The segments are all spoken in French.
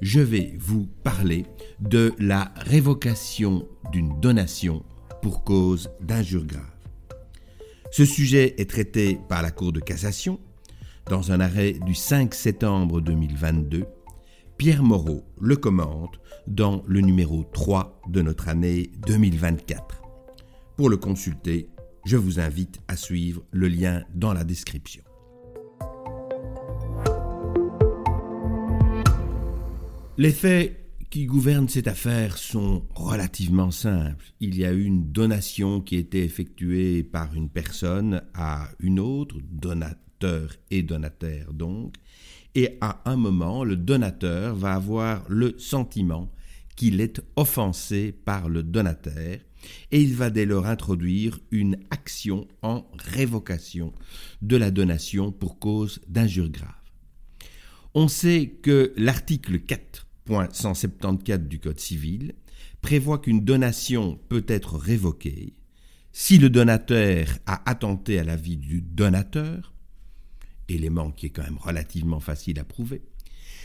je vais vous parler de la révocation d'une donation pour cause d'injure grave. Ce sujet est traité par la Cour de cassation dans un arrêt du 5 septembre 2022. Pierre Moreau le commente dans le numéro 3 de notre année 2024. Pour le consulter, je vous invite à suivre le lien dans la description. Les faits qui gouvernent cette affaire sont relativement simples. Il y a eu une donation qui été effectuée par une personne à une autre, donateur et donataire donc, et à un moment, le donateur va avoir le sentiment qu'il est offensé par le donataire et il va dès lors introduire une action en révocation de la donation pour cause d'injure grave. On sait que l'article 4 174 du Code civil prévoit qu'une donation peut être révoquée si le donateur a attenté à la vie du donateur, élément qui est quand même relativement facile à prouver,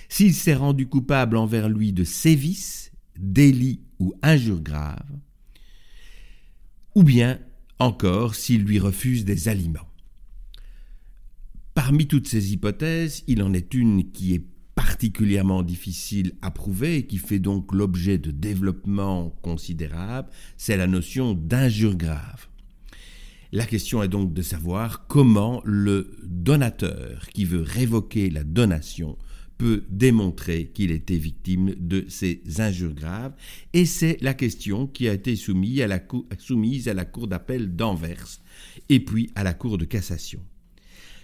s'il s'est rendu coupable envers lui de sévices, délits ou injures graves, ou bien encore s'il lui refuse des aliments. Parmi toutes ces hypothèses, il en est une qui est particulièrement difficile à prouver et qui fait donc l'objet de développement considérable, c'est la notion d'injure grave. La question est donc de savoir comment le donateur qui veut révoquer la donation peut démontrer qu'il était victime de ces injures graves, et c'est la question qui a été soumise à la, cour, soumise à la Cour d'appel d'Anvers et puis à la Cour de cassation.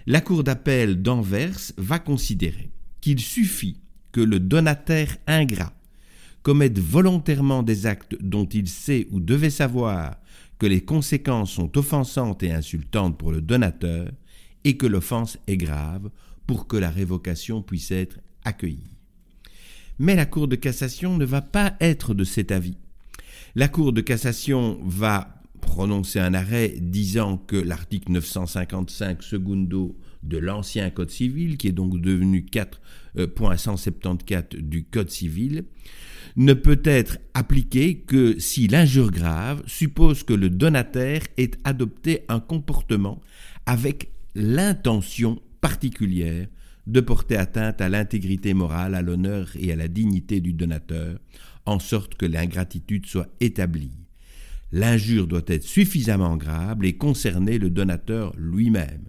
La Cour d'appel d'Anvers va considérer qu'il suffit que le donataire ingrat commette volontairement des actes dont il sait ou devait savoir que les conséquences sont offensantes et insultantes pour le donateur et que l'offense est grave pour que la révocation puisse être accueillie. Mais la Cour de cassation ne va pas être de cet avis. La Cour de cassation va prononcer un arrêt disant que l'article 955 secundo de l'ancien Code civil, qui est donc devenu 4.174 euh, du Code civil, ne peut être appliqué que si l'injure grave suppose que le donataire ait adopté un comportement avec l'intention particulière de porter atteinte à l'intégrité morale, à l'honneur et à la dignité du donateur, en sorte que l'ingratitude soit établie. L'injure doit être suffisamment grave et concerner le donateur lui-même.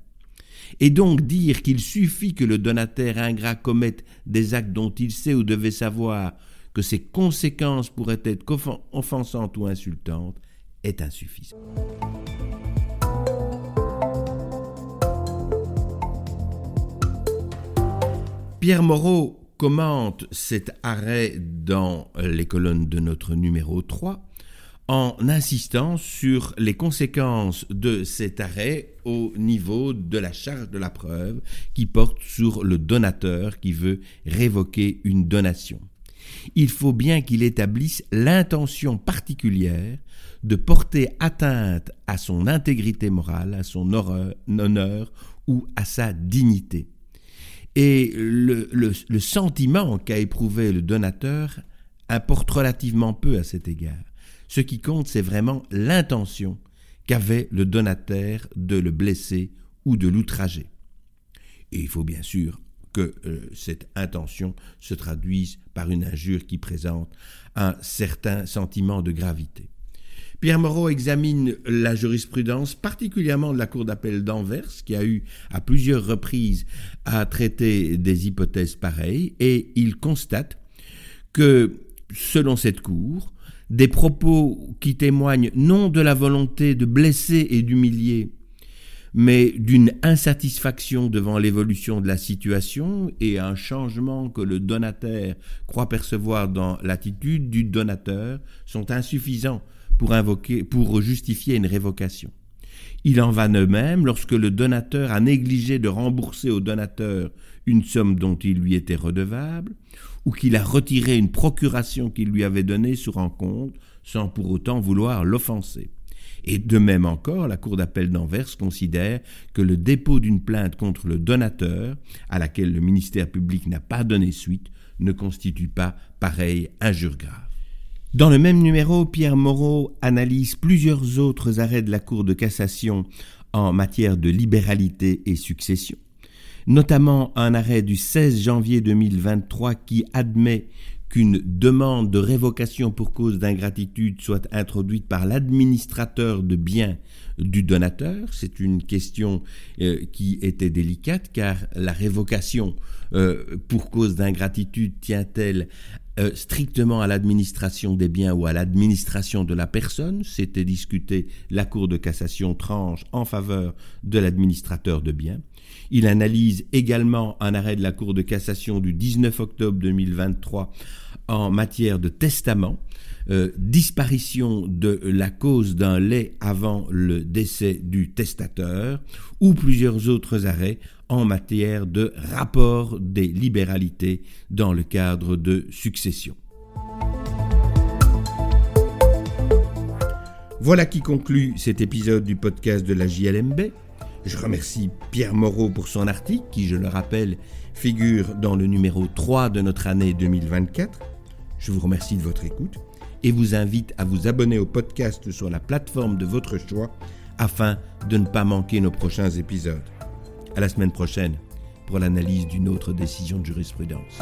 Et donc dire qu'il suffit que le donataire ingrat commette des actes dont il sait ou devait savoir que ses conséquences pourraient être offensantes ou insultantes est insuffisant. Pierre Moreau commente cet arrêt dans les colonnes de notre numéro 3 en insistant sur les conséquences de cet arrêt au niveau de la charge de la preuve qui porte sur le donateur qui veut révoquer une donation. Il faut bien qu'il établisse l'intention particulière de porter atteinte à son intégrité morale, à son honneur ou à sa dignité. Et le, le sentiment qu'a éprouvé le donateur importe relativement peu à cet égard. Ce qui compte, c'est vraiment l'intention qu'avait le donataire de le blesser ou de l'outrager. Et il faut bien sûr que euh, cette intention se traduise par une injure qui présente un certain sentiment de gravité. Pierre Moreau examine la jurisprudence, particulièrement de la Cour d'appel d'Anvers, qui a eu à plusieurs reprises à traiter des hypothèses pareilles, et il constate que, selon cette Cour, des propos qui témoignent non de la volonté de blesser et d'humilier, mais d'une insatisfaction devant l'évolution de la situation et un changement que le donataire croit percevoir dans l'attitude du donateur sont insuffisants pour, invoquer, pour justifier une révocation. Il en va de même lorsque le donateur a négligé de rembourser au donateur une somme dont il lui était redevable, ou qu'il a retiré une procuration qu'il lui avait donnée sur rencontre sans pour autant vouloir l'offenser. Et de même encore, la Cour d'appel d'Anvers considère que le dépôt d'une plainte contre le donateur, à laquelle le ministère public n'a pas donné suite, ne constitue pas pareille injure grave. Dans le même numéro, Pierre Moreau analyse plusieurs autres arrêts de la Cour de cassation en matière de libéralité et succession, notamment un arrêt du 16 janvier 2023 qui admet qu'une demande de révocation pour cause d'ingratitude soit introduite par l'administrateur de biens du donateur. C'est une question euh, qui était délicate car la révocation euh, pour cause d'ingratitude tient-elle euh, strictement à l'administration des biens ou à l'administration de la personne C'était discuté, la Cour de cassation tranche en faveur de l'administrateur de biens. Il analyse également un arrêt de la Cour de cassation du 19 octobre 2023 en matière de testament, euh, disparition de la cause d'un lait avant le décès du testateur, ou plusieurs autres arrêts en matière de rapport des libéralités dans le cadre de succession. Voilà qui conclut cet épisode du podcast de la JLMB. Je remercie Pierre Moreau pour son article qui, je le rappelle, figure dans le numéro 3 de notre année 2024. Je vous remercie de votre écoute et vous invite à vous abonner au podcast sur la plateforme de votre choix afin de ne pas manquer nos prochains épisodes. À la semaine prochaine pour l'analyse d'une autre décision de jurisprudence.